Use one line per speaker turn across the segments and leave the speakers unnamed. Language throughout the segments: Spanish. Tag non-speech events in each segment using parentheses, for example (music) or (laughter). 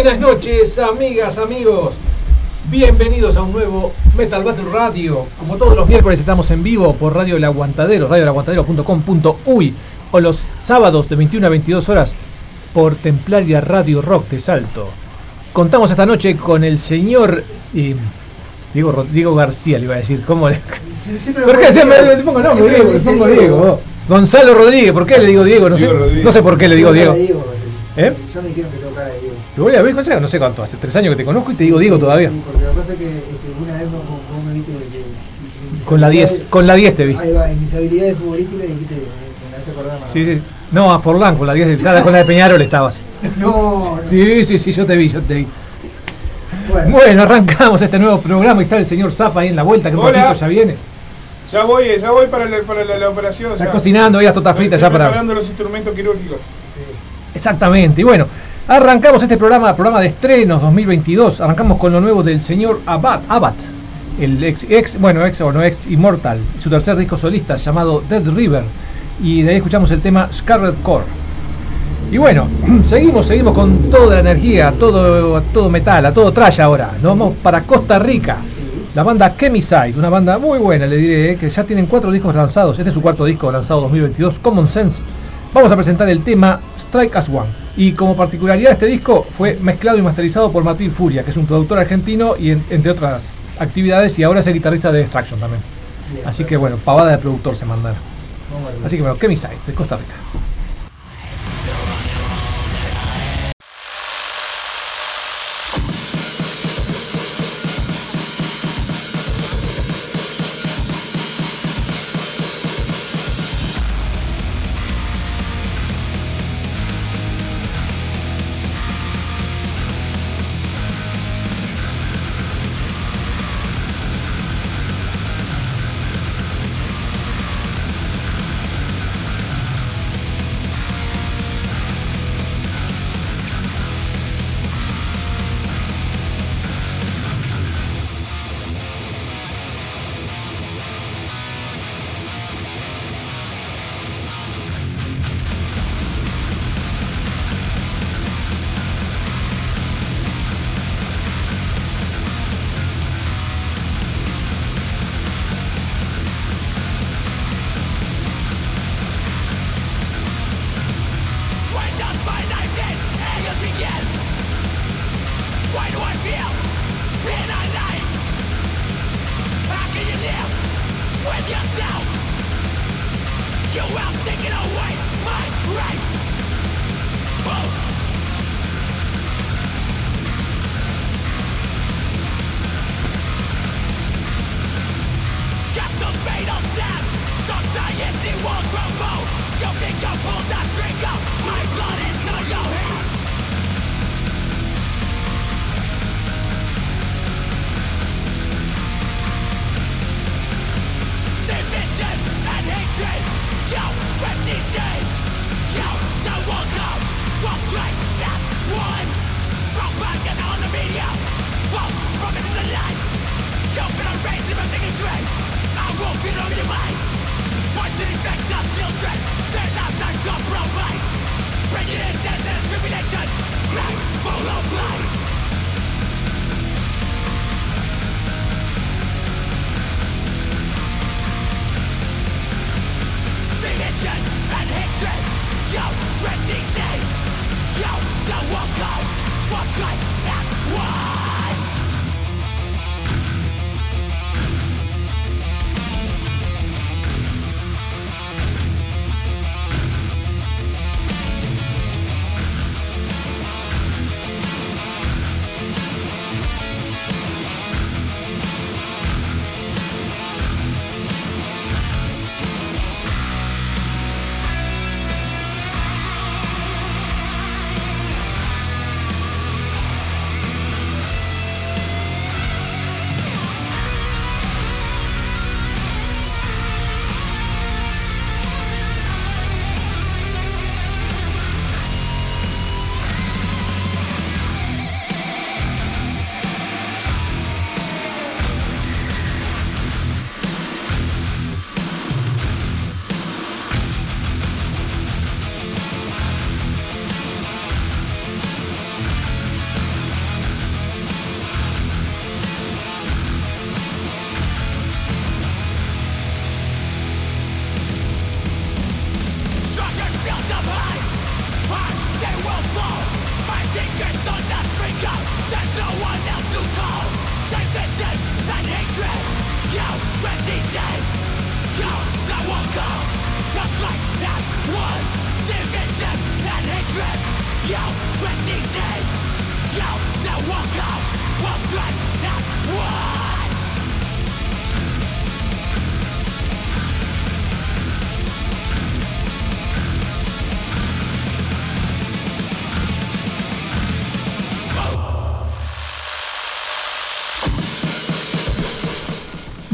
Buenas noches, amigas, amigos. Bienvenidos a un nuevo Metal Battle Radio. Como todos los miércoles estamos en vivo por Radio El Aguantadero, radioelaguantadero.com.uy o los sábados de 21 a 22 horas por Templaria Radio Rock de Salto. Contamos esta noche con el señor eh, Diego, Diego García, le iba a decir. ¿Cómo le... (laughs) ¿Por qué siempre le pongo nombre? Diego, le pongo Diego. Gonzalo Rodríguez, ¿por qué le digo Diego? No sé, no sé por qué le digo Diego.
¿Eh? Ya me dijeron que tengo cara de Diego.
Te voy a ver, José, no sé cuánto, hace tres años que te conozco y te digo Diego todavía.
Sí, porque lo que pasa es que este, una vez vos, vos me viste que.
Con la 10, con la 10 te vi.
Ahí va, en mis habilidades futbolísticas dijiste, me hace acordar más.
Sí, sí. No, a Forlán, con la 10, (laughs) con la de Peñarol estabas. (laughs)
no, no.
Sí, sí, sí, yo te vi, yo te vi. Bueno. bueno, arrancamos este nuevo programa y está el señor Zapa ahí en la vuelta, que un poquito ya viene.
Ya voy, ya voy para, la, para la, la operación.
Está ya. cocinando, ya tota frita ya para.
preparando los instrumentos quirúrgicos.
Sí.
Exactamente, y bueno, arrancamos este programa, programa de estrenos 2022. Arrancamos con lo nuevo del señor Abad, Abad el ex, ex, bueno, ex o no ex Immortal, su tercer disco solista llamado Dead River. Y de ahí escuchamos el tema Scarlet Core. Y bueno, (clears throat) seguimos, seguimos con toda la energía, todo, todo metal, a todo trash ahora. Nos vamos para Costa Rica.
La banda Chemiside, una banda muy buena, le diré, eh, que ya tienen cuatro discos lanzados. Este es su cuarto disco lanzado 2022, Common Sense. Vamos a presentar el tema Strike as One. Y como particularidad de este disco, fue mezclado y masterizado por Matil Furia, que es un productor argentino y en- entre otras actividades, y ahora es el guitarrista de Destruction también.
Bien,
Así que bueno, pavada de productor se mandaron. Así que bueno, Chemiside, de Costa Rica.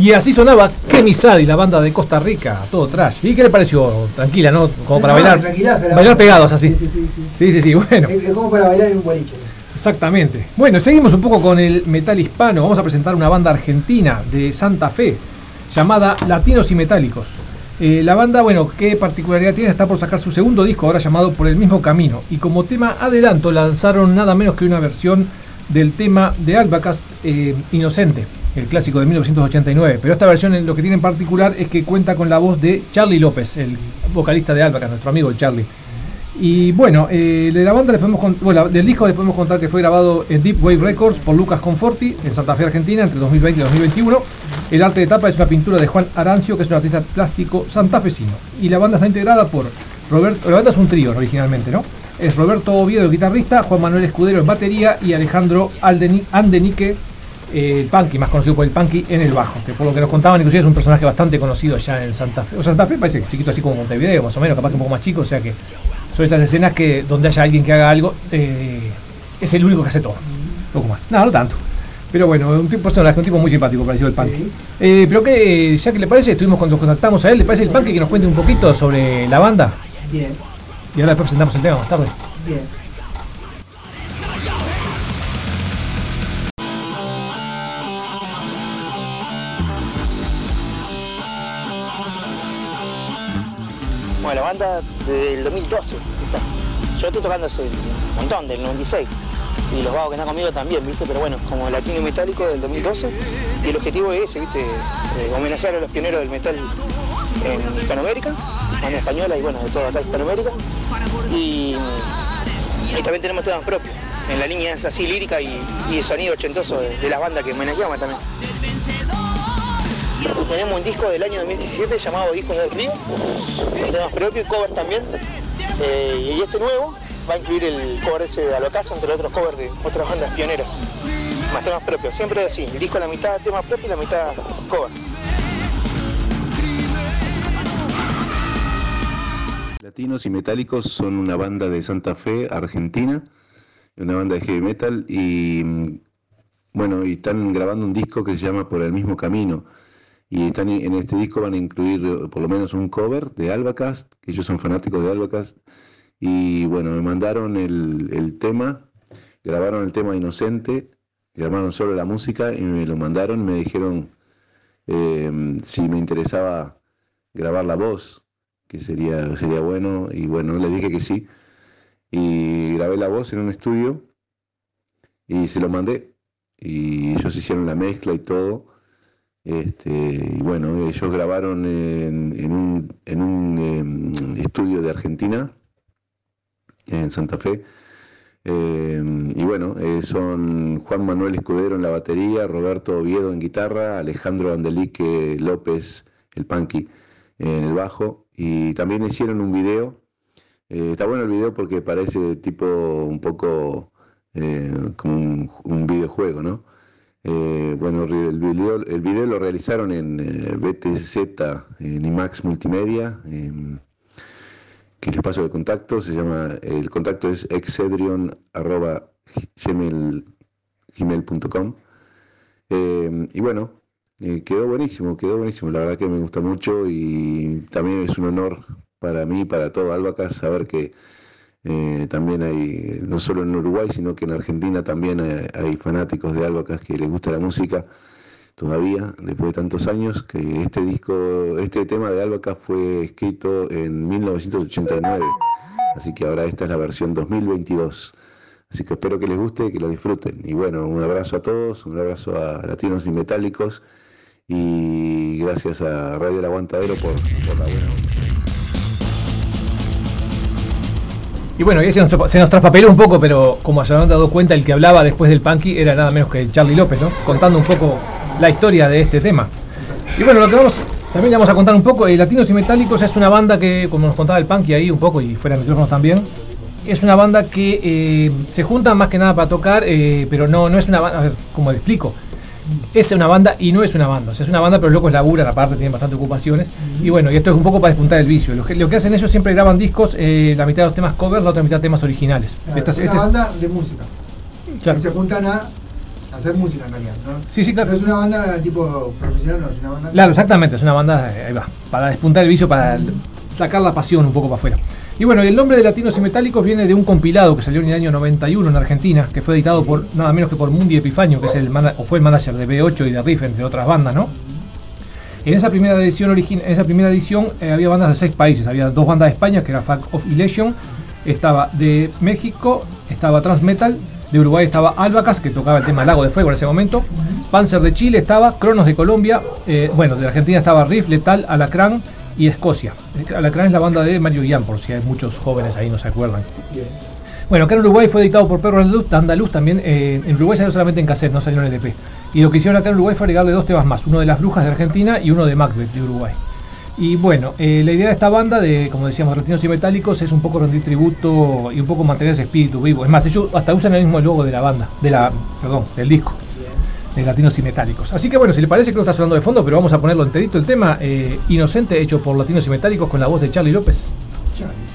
Y así sonaba Chemisadi, la banda de Costa Rica, todo trash. ¿Y qué le pareció? Tranquila, ¿no? Como para bailar. Bailar pegados así.
Sí, sí, sí. sí.
Sí, sí, sí, bueno.
Como para bailar en un boliche.
Exactamente. Bueno, seguimos un poco con el metal hispano. Vamos a presentar una banda argentina de Santa Fe llamada Latinos y Metálicos. Eh, la banda, bueno, qué particularidad tiene, está por sacar su segundo disco ahora llamado Por el mismo camino. Y como tema adelanto lanzaron nada menos que una versión del tema de Albacast eh, Inocente.
El clásico de 1989. Pero esta versión lo que tiene en particular es que cuenta con la voz de Charlie López, el vocalista de Albaca, nuestro amigo Charlie. Y bueno, eh, de la banda les podemos bueno, del disco les podemos contar que fue grabado en Deep Wave Records por Lucas Conforti en Santa Fe, Argentina, entre 2020 y 2021. El arte de tapa es una pintura de Juan Arancio, que es un artista plástico santafesino. Y la banda está integrada por Roberto, la banda es un trío originalmente, ¿no? Es Roberto Oviedo, guitarrista, Juan Manuel Escudero en batería y Alejandro Aldeni- Andenique, el Punky, más conocido por el Punky, en el bajo. Que por lo que nos contaban, inclusive es un personaje bastante conocido allá en Santa Fe. O sea, Santa Fe parece chiquito así como Montevideo, más o menos, capaz que un poco más chico, o sea que son esas escenas que donde haya alguien que haga algo, eh, es el único que hace todo. Un poco más. No, no tanto. Pero bueno, un tipo, personaje, un tipo muy simpático, parecido al Punky.
Sí.
Eh, pero que, ya que le parece, estuvimos cuando contactamos a él, ¿le parece el Punky que nos cuente un poquito sobre la banda?
Bien,
Y ahora después presentamos el tema más tarde.
bien.
Banda del 2012. está. Yo estoy tocando hace un montón, del 96. Y los vagos que están conmigo también, ¿viste? Pero bueno, como latino y metálico del 2012. Y el objetivo es ese, ¿viste? Eh, homenajear a los pioneros del metal en Hispanoamérica, banda española y bueno, de toda acá Hispanoamérica. Y, también tenemos temas propios, en la línea así lírica y, y sonido ochentoso de, de las bandas que homenajeamos también. Tenemos un disco del año 2017 llamado Disco de Río, temas propios y covers también. Eh, y este nuevo va a incluir el cover ese de Alocasa, entre otros covers de otras bandas pioneras. Más temas propios, siempre así, disco la mitad tema propio y la mitad cover.
Latinos y Metálicos son una banda de Santa Fe, Argentina, una banda de heavy metal y mm, bueno, y están grabando un disco que se llama Por el mismo camino. Y están en este disco van a incluir eh, por lo menos un cover de Albacast, que ellos son fanáticos de Albacast. Y bueno, me mandaron el, el tema, grabaron el tema Inocente, grabaron solo la música y me lo mandaron, me dijeron eh, si me interesaba grabar la voz que sería, sería bueno, y bueno, le dije que sí, y grabé la voz en un estudio y se lo mandé, y ellos hicieron la mezcla y todo, este, y bueno, ellos grabaron en, en un, en un em, estudio de Argentina, en Santa Fe, eh, y bueno, eh, son Juan Manuel Escudero en la batería, Roberto Oviedo en guitarra, Alejandro Andelique López, el punky, en el bajo. Y también hicieron un video. Eh, está bueno el video porque parece tipo un poco eh, como un videojuego, ¿no? Eh, bueno, el video, el video lo realizaron en eh, BTZ, en IMAX Multimedia. em, que les paso el contacto, se llama, el contacto es excedrion.gmail.com Eh, y bueno, eh, quedó buenísimo, quedó buenísimo, la verdad que me gusta mucho y también es un honor para mí, para todo Albacas, saber que eh, también hay, no solo en Uruguay, sino que en Argentina también hay, fanáticos de Albacas que les gusta la música todavía, después de tantos años, que este disco, este tema de Albaca fue escrito en 1989, así que ahora esta es la versión 2022. Así que espero que les guste que lo disfruten. Y bueno, un abrazo a todos, un abrazo a Latinos y Metálicos y gracias a Radio El Aguantadero por, por la buena onda.
Y bueno, y se nos, se nos traspapeló un poco, pero como se habrán dado cuenta, el que hablaba después del Punky era nada menos que Charlie López, ¿no? Contando un poco la historia de este tema. Y bueno, lo que vamos, también le vamos a contar un poco, eh, Latinos y Metálicos es una banda que, como nos contaba el Punky ahí un poco, y fuera de micrófonos también, es una banda que eh, se junta más que nada para tocar, eh, pero no, no es una banda, a ver, ¿cómo le explico? Es una banda y no es una banda. O sea, es una banda, pero los locos laburan, aparte tienen bastante ocupaciones. Y bueno, y esto es un poco para despuntar el vicio. Lo que, lo que hacen ellos siempre graban discos, eh, la mitad de los temas covers, la otra mitad temas originales.
Claro,
Esta es-
una
este es-
banda de música.
claro.
Que se juntan a hacer música en realidad, ¿no?
Sí, sí, claro.
No es una banda tipo profesional, no, es una banda.
Claro, exactamente, es una banda, eh, ahí va, para despuntar el vicio, para l- sacar la pasión un poco para afuera. Y bueno, el nombre de Latinos y Metálicos viene de un compilado que salió en el año 91 en Argentina, que fue editado por nada menos que por Mundi Epifanio, que es el o fue el manager de B8 y de Riff, entre otras bandas, ¿no? En esa primera edición, origin- en esa primera edición eh, había bandas de seis países, había dos bandas de España, que era Fact of Illusion, estaba de México, estaba Transmetal, de Uruguay estaba Albacas, que tocaba el tema Lago de Fuego en ese momento, Panzer de Chile estaba, Cronos de Colombia, eh, bueno, de Argentina estaba Riff, Letal, Alacrán y Escocia. Alacrán es la banda de Mario Guián, por si hay muchos jóvenes ahí no se acuerdan. Bueno, acá en Uruguay fue editado por Perro Andaluz, Andaluz también. eh, en Uruguay salió solamente en cassette, no salió en LP. Y lo que hicieron acá en Uruguay fue agregarle dos temas más: uno de las Brujas de Argentina y uno de Macbeth de Uruguay. Y bueno, eh, la idea de esta banda, de como decíamos, Retinos y Metálicos, es un poco rendir tributo y un poco mantener ese espíritu vivo. Es más, ellos hasta usan el mismo logo de la banda, de la, perdón, del disco, Latinos y Metálicos. Así que bueno, si le parece que lo está sonando de fondo, pero vamos a ponerlo enterito el tema eh, Inocente, hecho por Latinos y Metálicos con la voz de Charlie López.
Charlie.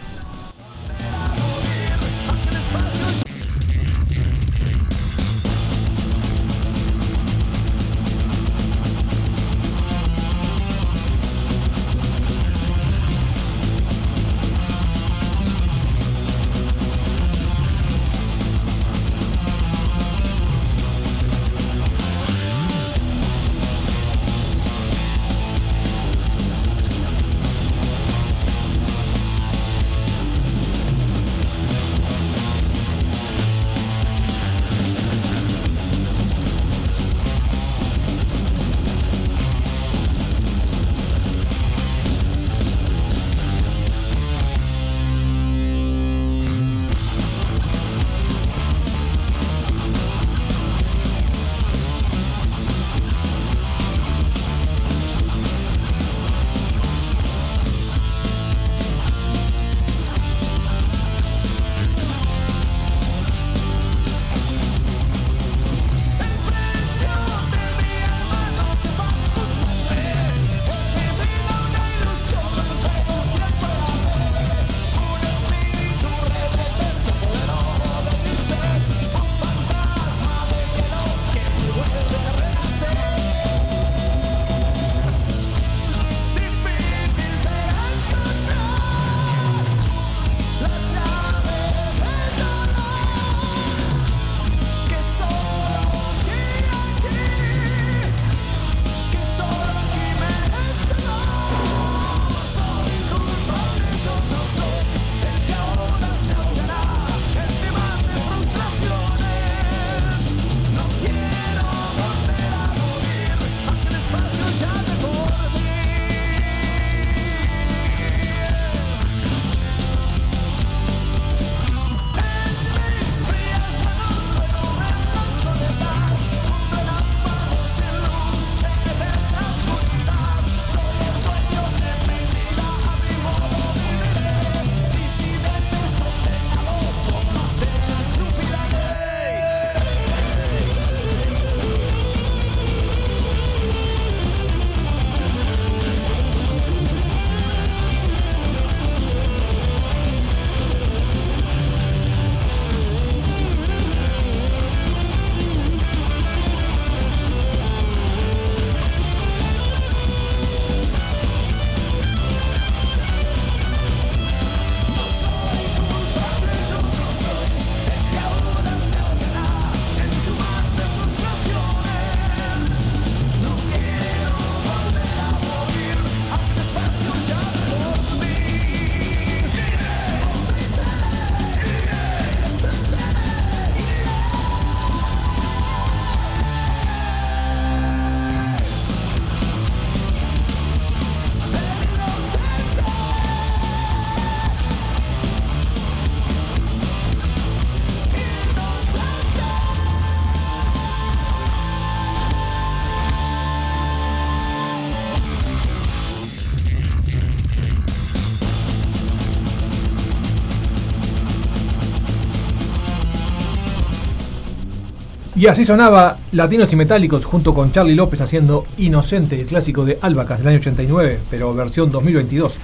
Y así sonaba Latinos y Metálicos junto con Charlie López haciendo Inocente, el clásico de Albacas del año 89, pero versión 2022.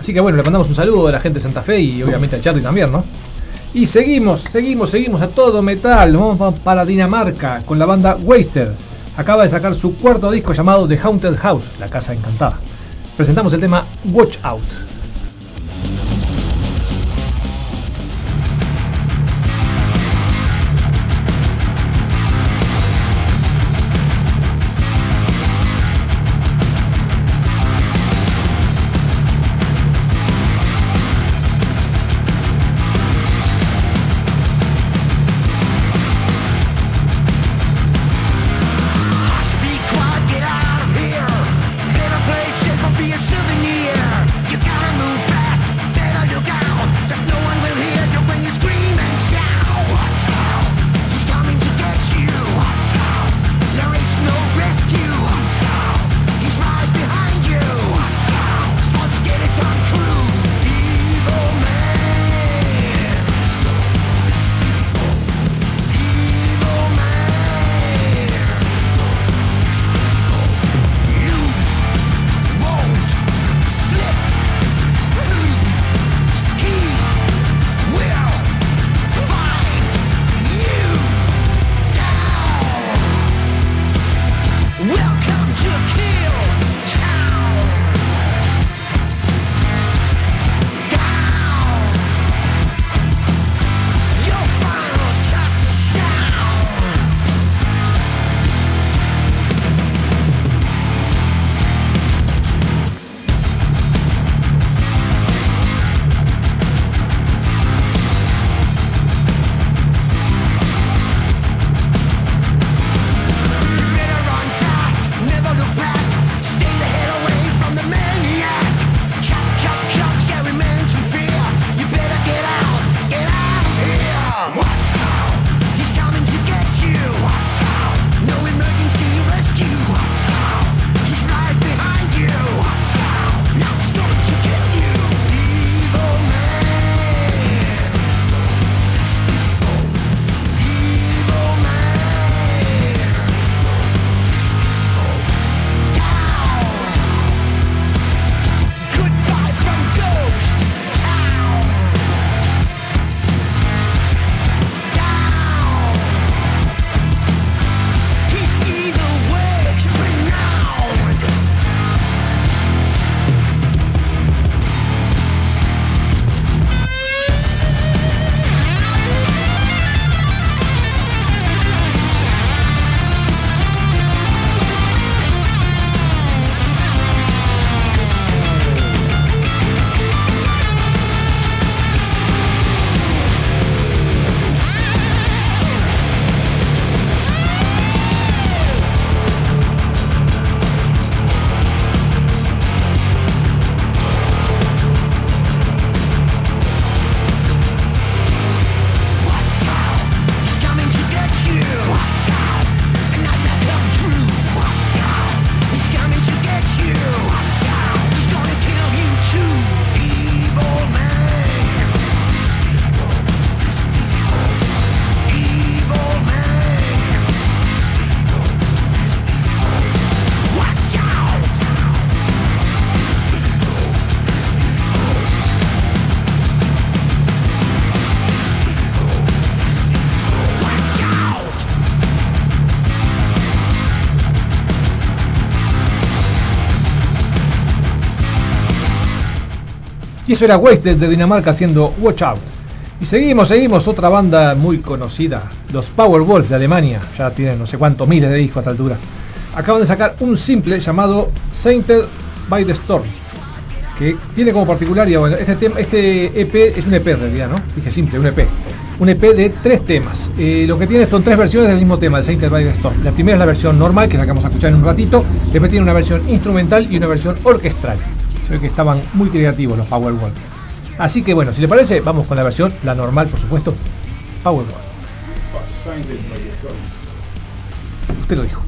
Así que bueno, le mandamos un saludo a la gente de Santa Fe y obviamente a Charlie también, ¿no? Y seguimos, seguimos, seguimos a todo metal. Vamos pa- para Dinamarca con la banda Wasted. Acaba de sacar su cuarto disco llamado The Haunted House, la casa encantada. Presentamos el tema Watch Out. Y eso era Wasted de Dinamarca haciendo Watch Out. Y seguimos, seguimos, otra banda muy conocida, los Powerwolf de Alemania, ya tienen no sé cuántos miles de discos a esta altura. Acaban de sacar un simple llamado Sainted by the Storm, que tiene como particularidad, bueno, este, tema, este EP es un EP en realidad, ¿no? Dije simple, un EP. Un EP de tres temas. Eh, lo que tiene son tres versiones del mismo tema, el Sainted by the Storm. La primera es la versión normal, que la que vamos a escuchar en un ratito. Después tiene una versión instrumental y una versión orquestral. Se ve que estaban muy creativos los Powerwolf. Así que bueno, si le parece, vamos con la versión, la normal, por supuesto, Powerwolf. Usted lo dijo.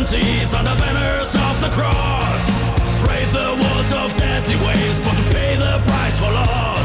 The seven seas under banners of the cross. Brave the walls of deadly waves, but to pay the price for loss.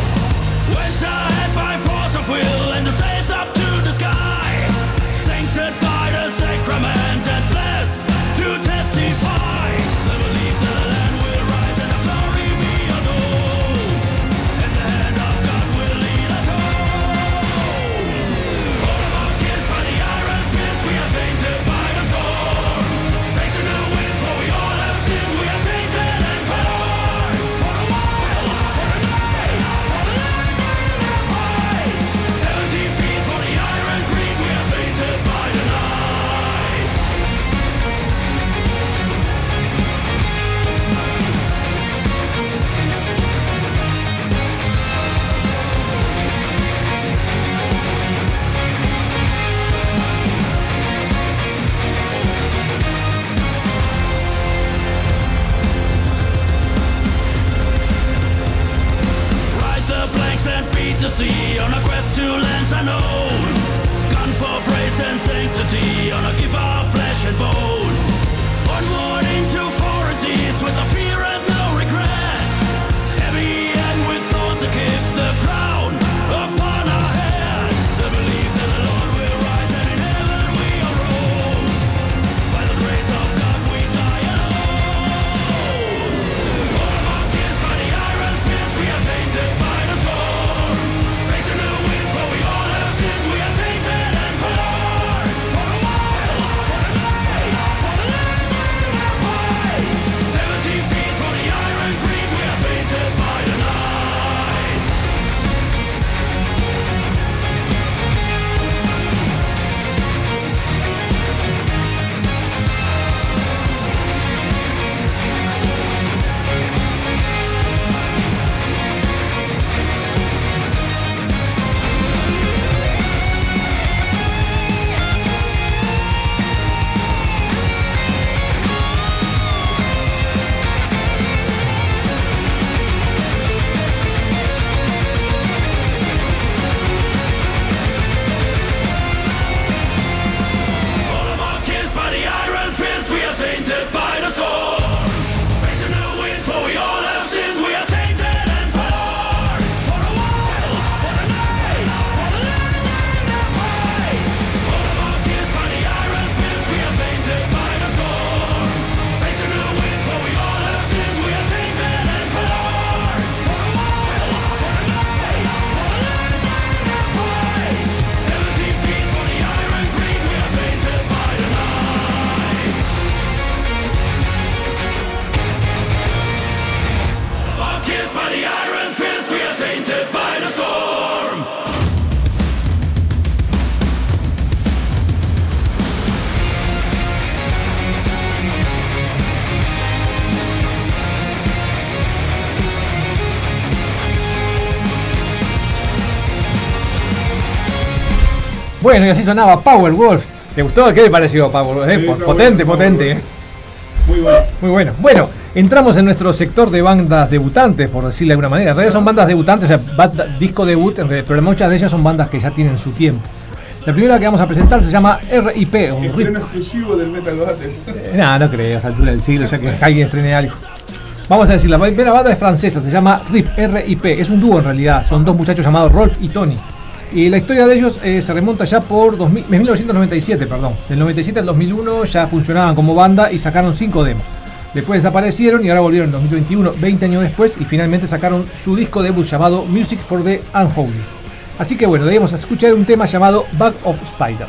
Bueno, y así sonaba Powerwolf. ¿Te gustó? ¿Qué le pareció Powerwolf? Eh,
Sí,
potente,
bueno,
potente.
Muy bueno.
Muy bueno. Bueno, entramos en nuestro sector de bandas debutantes, por decirle de alguna manera. En realidad son bandas debutantes, o sea, banda- disco debut, en realidad, pero muchas de ellas son bandas que ya tienen su tiempo. La primera que vamos a presentar se llama RIP, un.
Estreno exclusivo del Metal Battle.
Eh, no, no creo, a esa altura del siglo, ya que alguien estrene algo. Vamos a decir, la primera banda es francesa, se llama RIP, R-I-P, es un dúo en realidad, son dos muchachos llamados Rolf y Tony. Y la historia de ellos eh, se remonta ya por 2000 1997, perdón. Del 97 al 2001 ya funcionaban como banda y sacaron cinco demos. Después desaparecieron y ahora volvieron en 2021, 20 años después, y finalmente sacaron su disco debut llamado Music for the Unholy. Así que bueno, debemos escuchar un tema llamado Bag of Spider.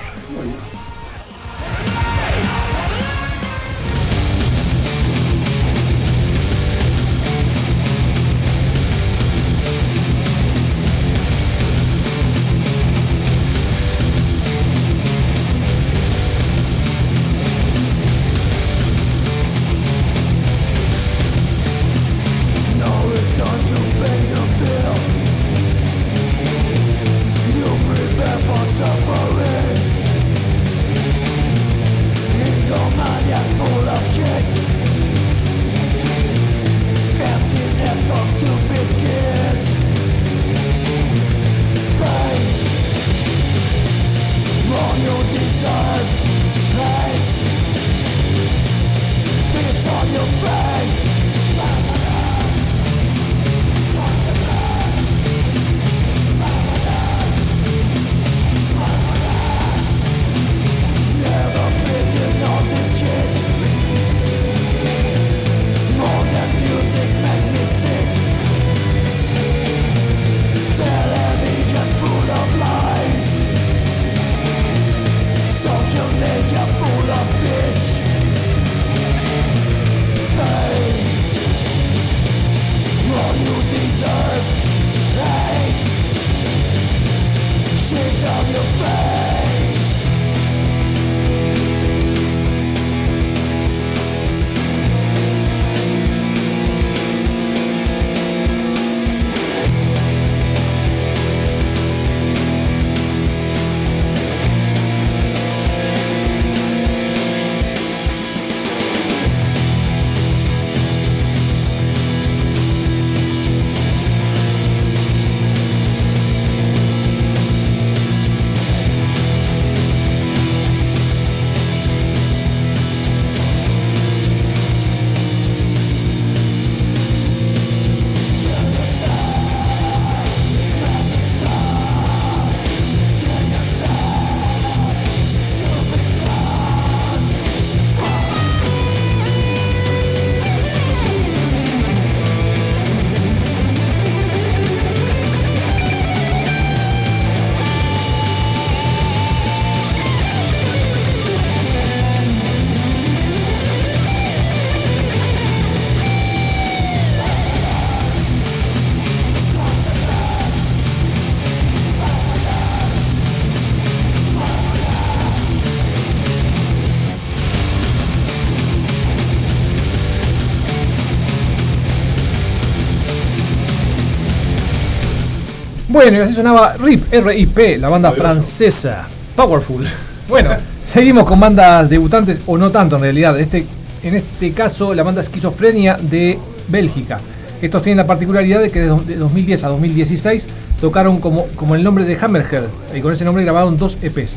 Bueno, y así sonaba RIP, R-I-P, la banda
Poderoso.
francesa. Powerful. Bueno, seguimos con bandas debutantes, o no tanto en realidad. Este, en este caso, la banda Esquizofrenia de Bélgica. Estos tienen la particularidad de que de 2010 a 2016 tocaron como, como el nombre de Hammerhead y con ese nombre grabaron dos EPs.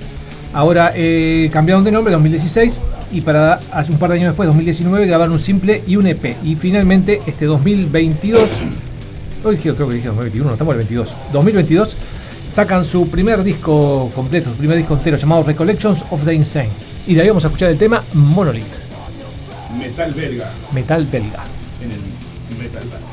Ahora eh, cambiaron de nombre en 2016 y para hace un par de años después, 2019, grabaron un simple y un EP. Y finalmente, este 2022 Hoy dije- creo que dije 2021, estamos en el 22. 2022 sacan su primer disco completo, su primer disco entero llamado Recollections of the Insane. Y de ahí vamos a escuchar el tema Monolith,
Metal belga
metal belga.
en el Metal Battle.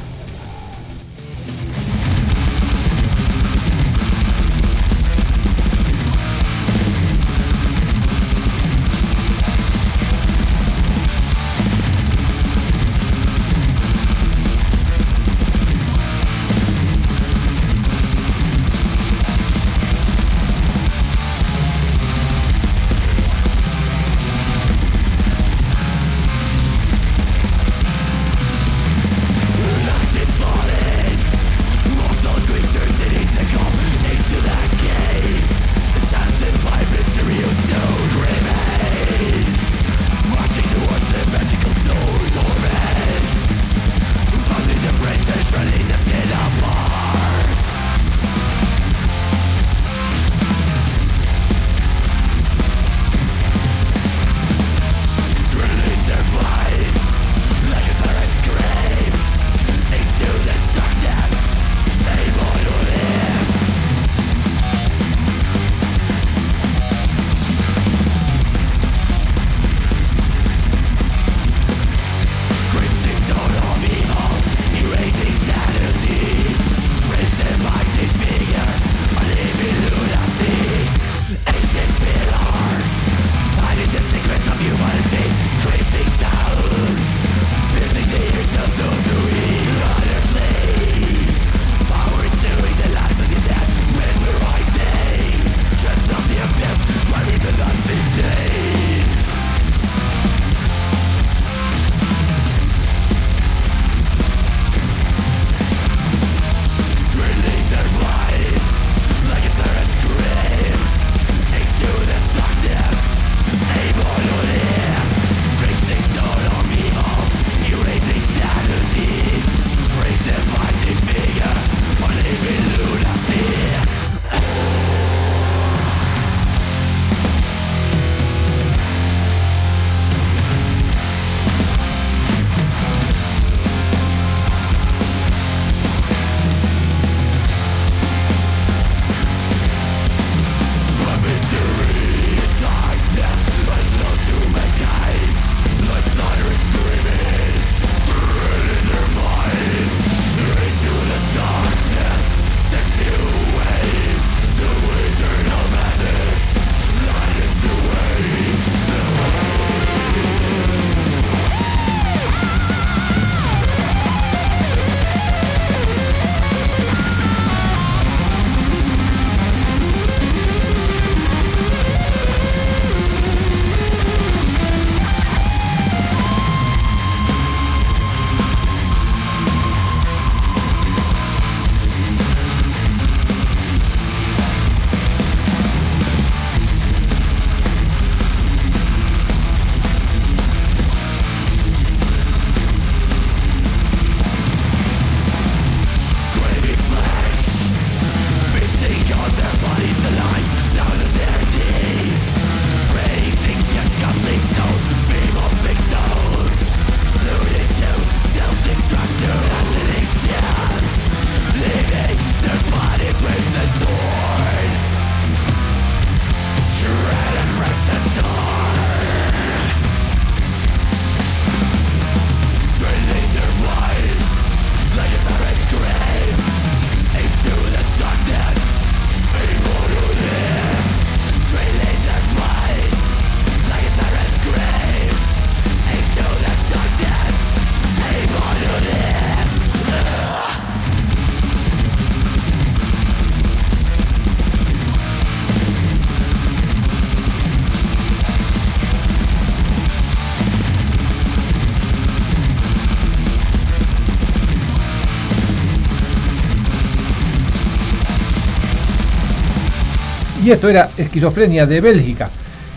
Y esto era Esquizofrenia de Bélgica.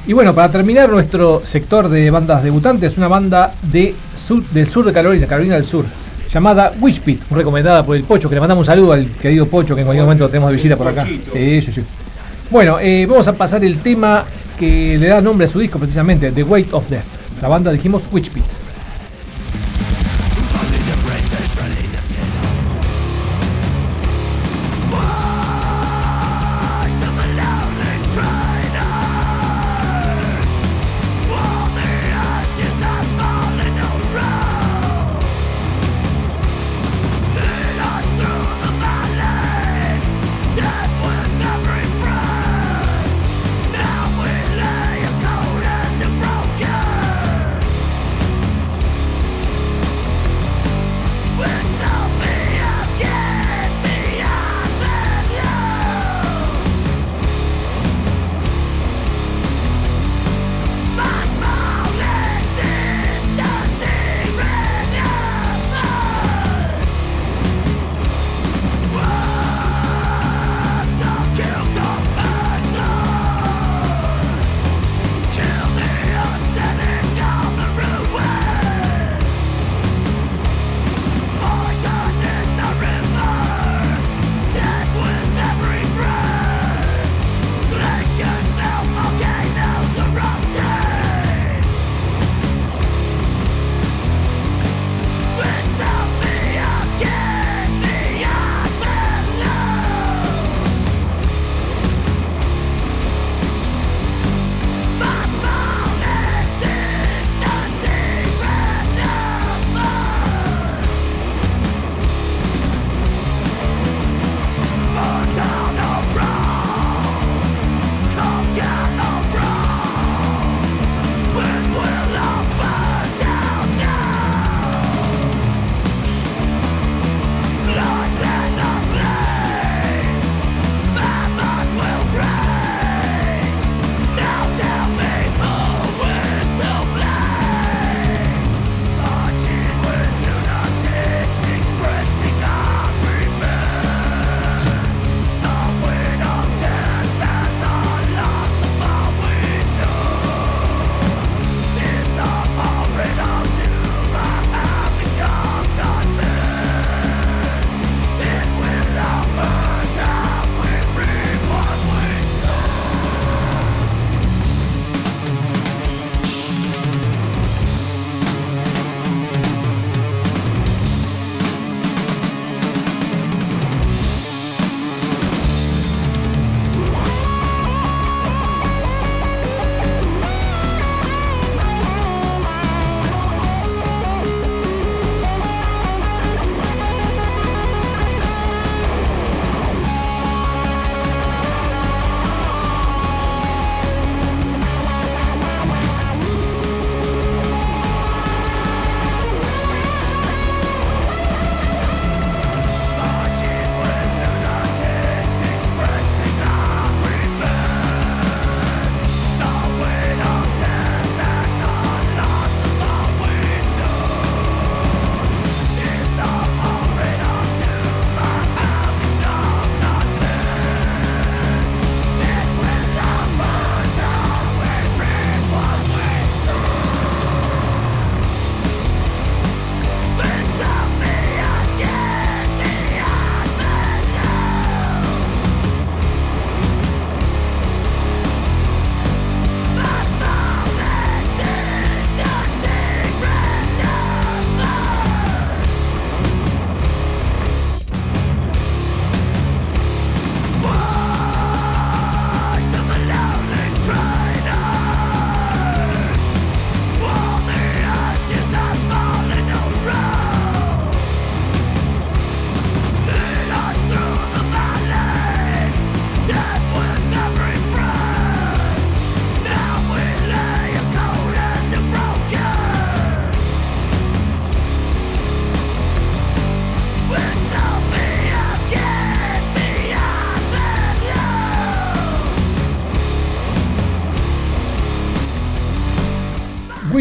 Y bueno, para terminar nuestro sector de bandas debutantes, una banda de sur- del sur de Carolina, Carolina del Sur, llamada Witchpit, recomendada por el Pocho, que le mandamos un saludo al querido Pocho, que en cualquier momento lo tenemos de visita por acá. Sí, sí, sí. Bueno, eh, vamos a pasar el tema que le da nombre a su disco precisamente, The Weight of Death. La banda dijimos Witchpit.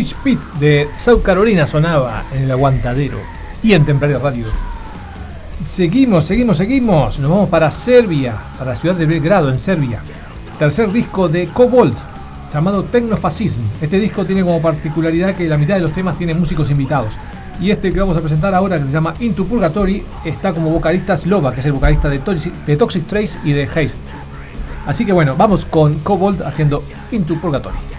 Witch Pit de South Carolina sonaba en el aguantadero y en Templario Radio. Seguimos, seguimos, seguimos. Nos vamos para Serbia, para la ciudad de Belgrado, en Serbia.
tercer disco de Cobalt, llamado Tecnofascism. Este disco tiene como particularidad que la mitad de los temas tienen músicos invitados. Y este que vamos a presentar ahora, que se llama Into Purgatory, está como vocalista Slova, que es el vocalista de Toxic, de Toxic Trace y de Haste. Así que bueno, vamos con Cobalt haciendo Into Purgatory.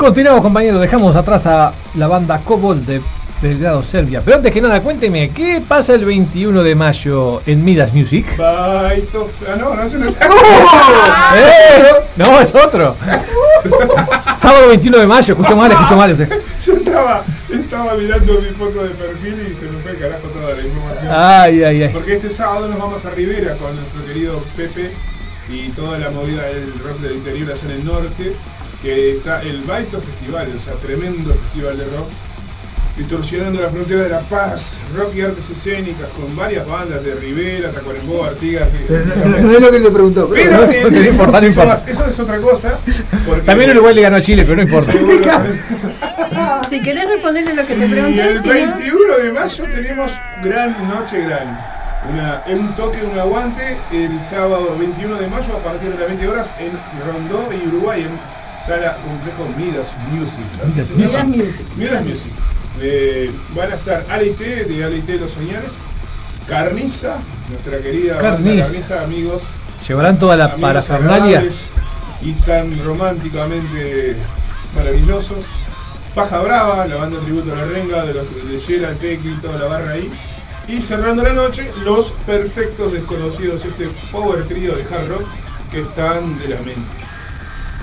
Continuamos, compañeros.
Dejamos atrás a la banda Cobol de Belgrado, Serbia. Pero antes que nada, cuénteme, ¿qué pasa el 21 de mayo en Midas Music?
Ah, no, no, eso no es. (laughs)
¡Eh! No, es otro. Sábado 21 de mayo, escucho mal, escucho mal. usted.
Yo estaba, estaba mirando mi foto de perfil y se me fue el carajo toda la información.
Ay, ay, ay.
Porque este sábado nos vamos a Rivera con nuestro querido Pepe y toda la movida del rock del interior hacia el norte, que está el Baito Festival, o sea, tremendo festival de rock, distorsionando la frontera de La Paz, rock y artes escénicas, con varias bandas de Rivera, Tacuarembó, Artigas.
Pero no, no- no es lo que le preguntó. Pero,
Pero
No,
eh, (laughs)
importa, no
eso-
importa.
eso es otra cosa. porque-
También Uruguay le ganó a Chile, pero no importa. (laughs) (laughs)
Si querés responderle lo que te pregunté,
el
si no-
21 de mayo tenemos gran noche gran. Una, un toque, un aguante el sábado 21 de mayo a partir de las 20 horas en Rondó y Uruguay en sala complejo Midas Music.
Midas Music.
Music.
Midas Music. Eh, van a estar Aleite de Aleite Los Soñares, Carniza, nuestra querida banda
Carniza.
Carniza, amigos
Llevarán toda la parafernalia.
y tan románticamente maravillosos. Paja Brava, la banda tributo a la renga de los de Yera, Tequi, toda la barra ahí. Y cerrando la noche, los perfectos desconocidos, este power trio de hard rock que están de la mente.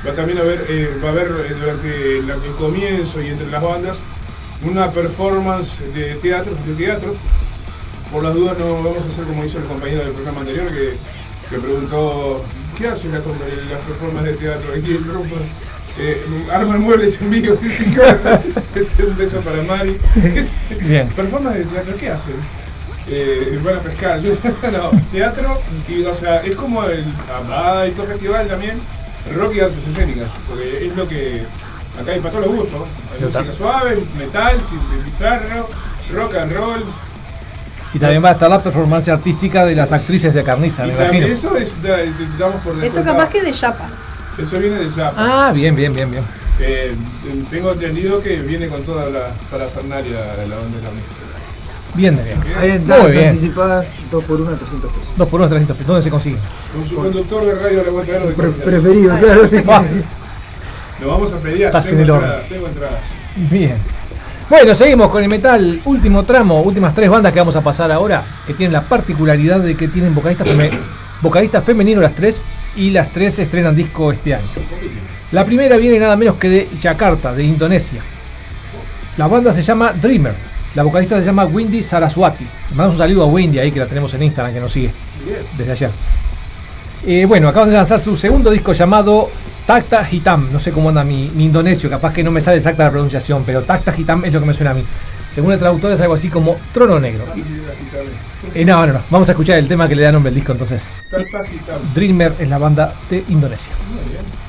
Va también a haber, eh, va a haber eh, durante la- el comienzo y entre las bandas una performance de teatro, de teatro. Por las dudas no vamos a hacer como hizo el compañero del programa anterior que, que preguntó ¿qué hace la, com- eh, las performances de teatro? Aquí el grupo eh, arma muebles en vivo. (laughs) este, un beso para Mari. Es- (laughs)
Bien.
Performance de teatro, ¿qué hacen? Eh, van a pescar, (laughs) no, teatro y o sea, es como el Amada y todo festival también, rock y artes escénicas, porque es lo que acá hay para todos los gustos, hay
Yo
música
tam-
suave, metal, bizarro, rock and roll,
Y también va a estar la performance artística de las actrices de Carniza,
y
me
también
imagino.
eso es, da- es- damos por
Eso
descontado.
capaz que de chapa.
Eso viene de Zapa.
Ah, bien, bien, bien, bien.
Eh, tengo entendido que viene con toda la parafernalia de la banda de camisa.
Bien, bien.
hay
Muy
entradas
bien.
anticipadas 2 por 1 a 300 pesos.
Dos por uno, 300 pesos. ¿Dónde se consigue?
Con su conductor de radio de
Pre- preferido, claro.
Lo vamos a pelear,
Estás
tengo
en el
entradas, tengo entradas.
Bien. Bueno, seguimos con el metal. Último tramo, últimas tres bandas que vamos a pasar ahora, que tienen la particularidad de que tienen vocalista, feme- vocalista femenino las tres, y las tres estrenan disco este año. La primera viene nada menos que de Yakarta, de Indonesia. La banda se llama Dreamer. La vocalista se llama Windy Saraswati. Le mandamos un saludo a Windy ahí que la tenemos en Instagram, que nos sigue desde ayer. Eh, bueno, acaban de lanzar su segundo disco llamado Takta Hitam. No sé cómo anda mi, mi indonesio, capaz que no me sale exacta la pronunciación, pero Takta Hitam es lo que me suena a mí. Según el traductor es algo así como Trono Negro. Eh, no, no, no. Vamos a escuchar el tema que le da nombre al disco entonces.
Tata agitame.
Dreamer es la banda de Indonesia.
Muy bien.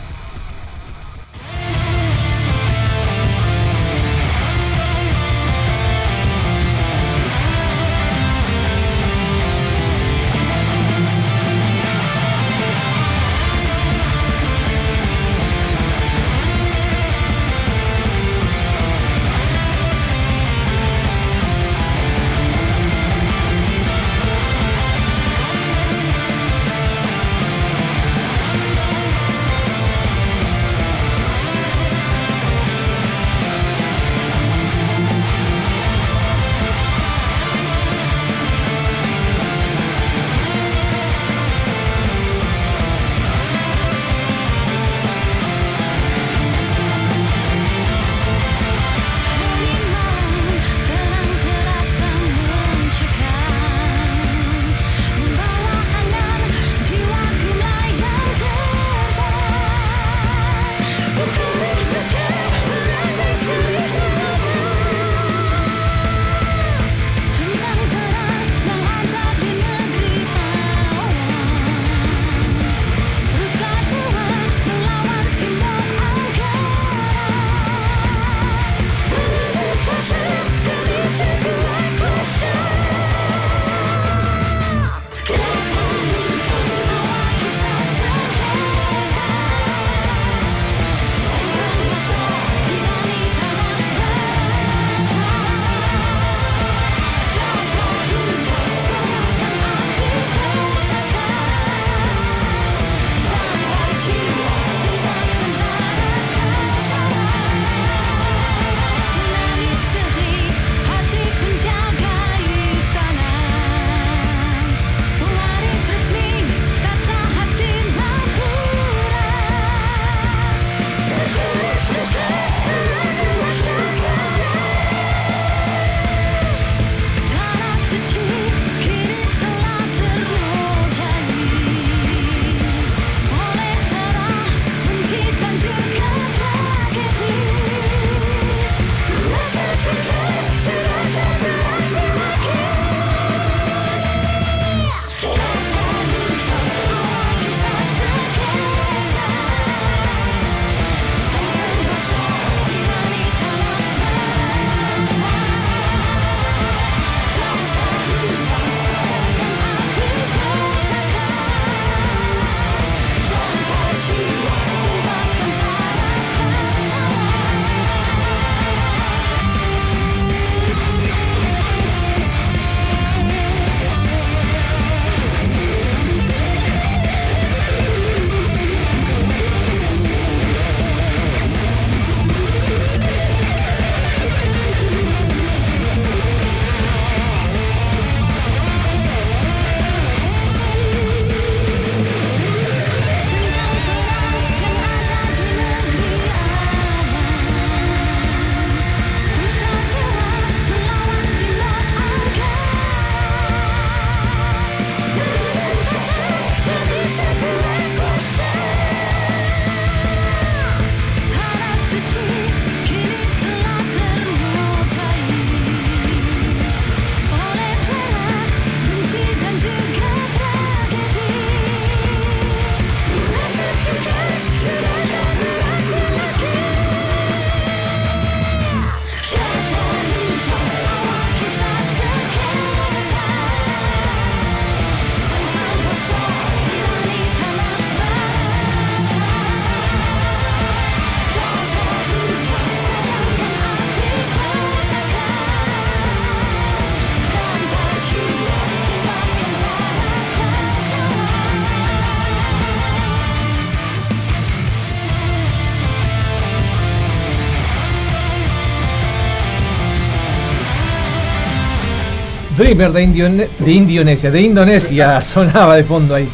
Dreamer de, Indione- de Indonesia, de Indonesia (laughs) sonaba de fondo ahí.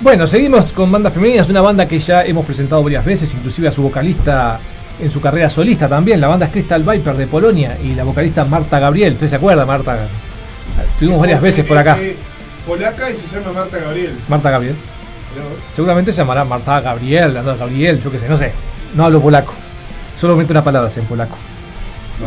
Bueno, seguimos con bandas femeninas, una banda que ya hemos presentado varias veces, inclusive a su vocalista en su carrera solista también. La banda es Crystal Viper de Polonia y la vocalista Marta Gabriel. ¿Usted se acuerda, Marta? Estuvimos varias veces por acá.
Polaca y se llama Marta Gabriel.
Marta Gabriel. Seguramente se llamará Marta Gabriel, Gabriel, yo qué sé, no sé. No hablo polaco. Solo meto una palabra en polaco.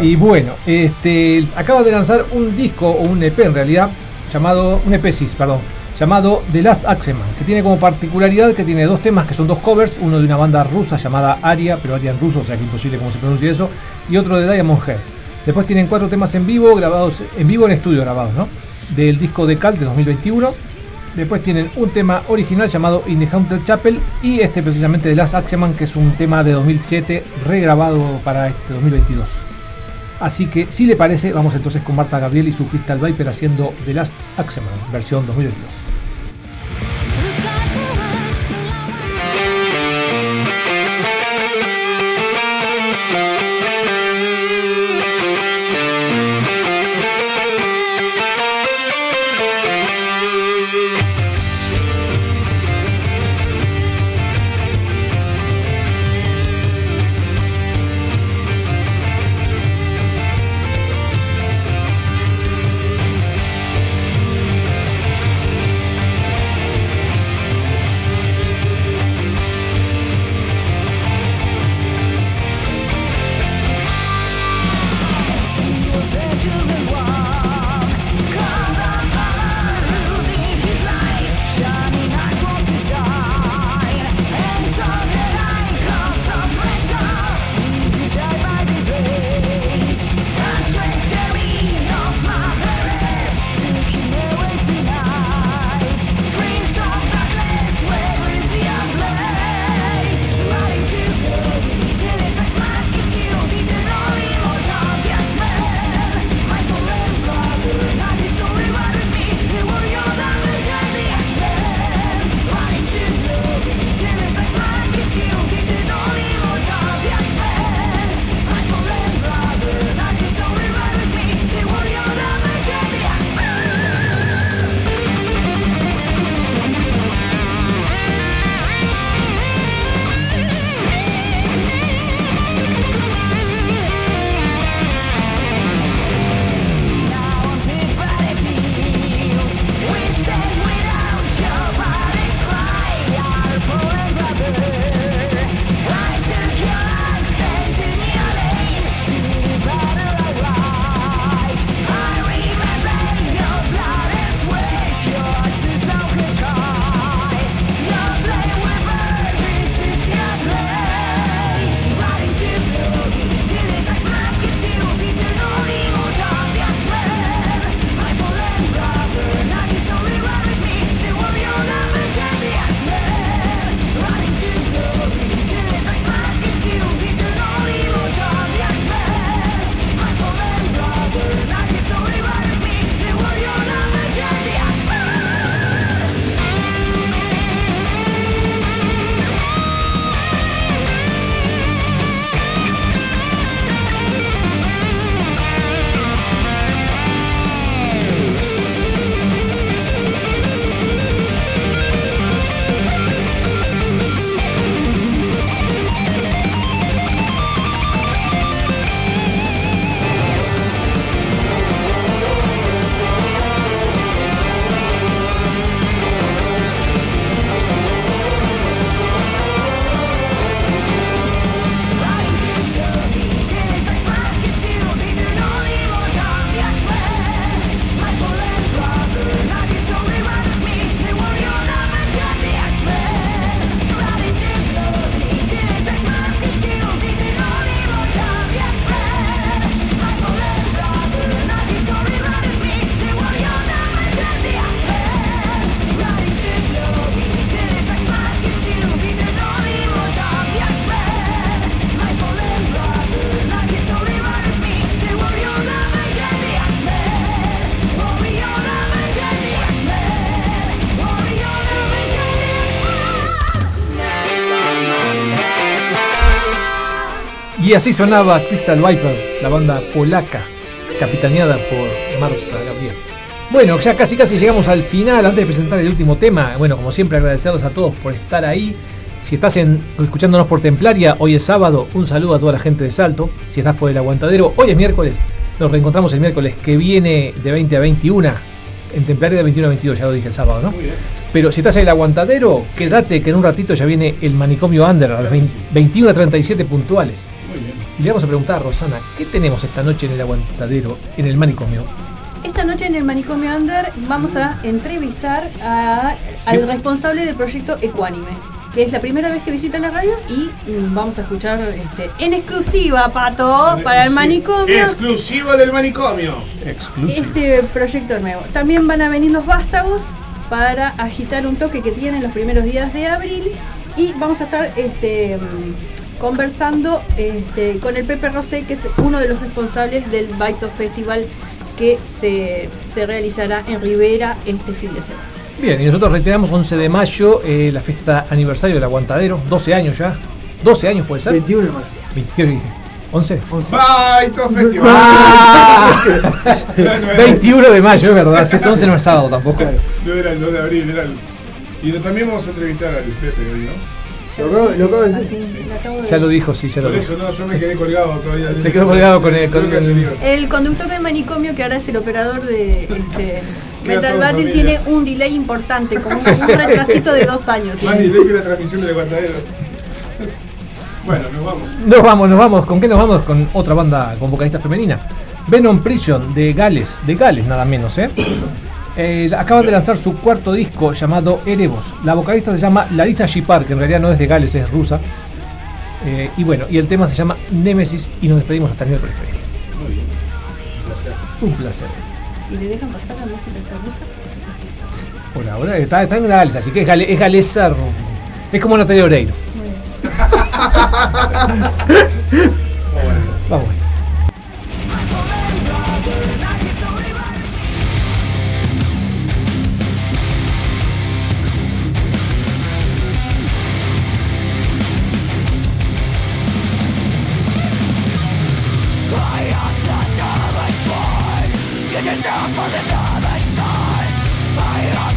Y bueno, este acaba de lanzar un disco o un EP en realidad llamado un EP, sí, perdón, llamado The Last Axeman, que tiene como particularidad que tiene dos temas que son dos covers, uno de una banda rusa llamada Aria, pero Aria en ruso, o sea que imposible cómo se pronuncia eso, y otro de Diamond Head. Después tienen cuatro temas en vivo grabados en vivo en estudio grabados, ¿no? Del disco de Cal de 2021. Después tienen un tema original llamado In the Haunted Chapel y este precisamente de Last Axeman, que es un tema de 2007 regrabado para este 2022. Así que, si le parece, vamos entonces con Marta Gabriel y su Crystal Viper haciendo The Last Axeman, versión 2022. Y así sonaba Crystal Viper, la banda polaca.
capitaneada por Marta Gabriel. Bueno, ya casi casi llegamos al final. Antes de presentar el último tema, bueno, como siempre agradecerles a todos por estar ahí. Si estás en- escuchándonos por Templaria, hoy es sábado, un saludo a toda la gente de Salto. Si estás por el aguantadero, hoy es miércoles. Nos reencontramos el miércoles que viene de 20 a 21. En Templaria de 21 a 22, ya lo dije el sábado, ¿no?
Muy bien.
Pero si estás en el aguantadero, quédate que en un ratito ya viene el manicomio Under a las 20 21 a 37 puntuales. Y le vamos a preguntar a Rosana, ¿qué tenemos esta noche en el aguantadero, en el manicomio?
Esta noche en el Manicomio Under vamos a entrevistar a- al responsable del proyecto Ecuánime, que es la primera vez que visita la radio y mm, vamos a escuchar este, en exclusiva, Pato, para el manicomio.
Exclusivo del manicomio.
Exclusivo.
este proyecto nuevo. También van a venir los vástagos para agitar un toque que tienen los primeros días de abril y vamos a estar este, mm, conversando este, con el Pepe Rosé, que es uno de los responsables del Baito Festival que se, se realizará en Rivera este fin de semana.
Bien, y nosotros reiteramos 11 de mayo, eh, la fiesta aniversario del aguantadero, 12 años ya. 12 años puede ser.
21 de mayo.
¿Qué dije? ¿11?
11.
Baito Festival.
¡Ah!
No, no era
21 (laughs) de mayo, es verdad. Si es 11 no es sábado tampoco.
No era el 2 de abril, era el. Y también vamos a entrevistar al Pepe hoy, ¿no?
Lo acabo, lo acabo de decir.
Ya lo dijo, sí, ya lo
Por
dijo.
eso no, yo me quedé colgado todavía.
Se quedó colgado con el- con-.
El conductor del manicomio, que ahora es el operador de este, Metal Battle,
familia.
tiene un delay importante, como un, un retrasito de dos años.
Más directo que la transmisión del aguantadero. Bueno, nos vamos.
Nos vamos, nos vamos. ¿Con qué nos vamos? Con otra banda con vocalista femenina. Venom Prison de Gales, de Gales nada menos, ¿eh? Eh, acaban de lanzar su cuarto disco llamado Erebos. La vocalista se llama Larissa Shipar, que en realidad no es de Gales, es rusa. Eh, y bueno, y el tema se llama Nemesis y nos despedimos hasta el miércoles.
Muy bien. Un placer.
Un placer.
¿Y le dejan pasar la música esta rusa?
Por ahora está, está en Gales, así que es, gale- es galesa. Es como Natalia Oreiro. Vamos. (laughs)
I am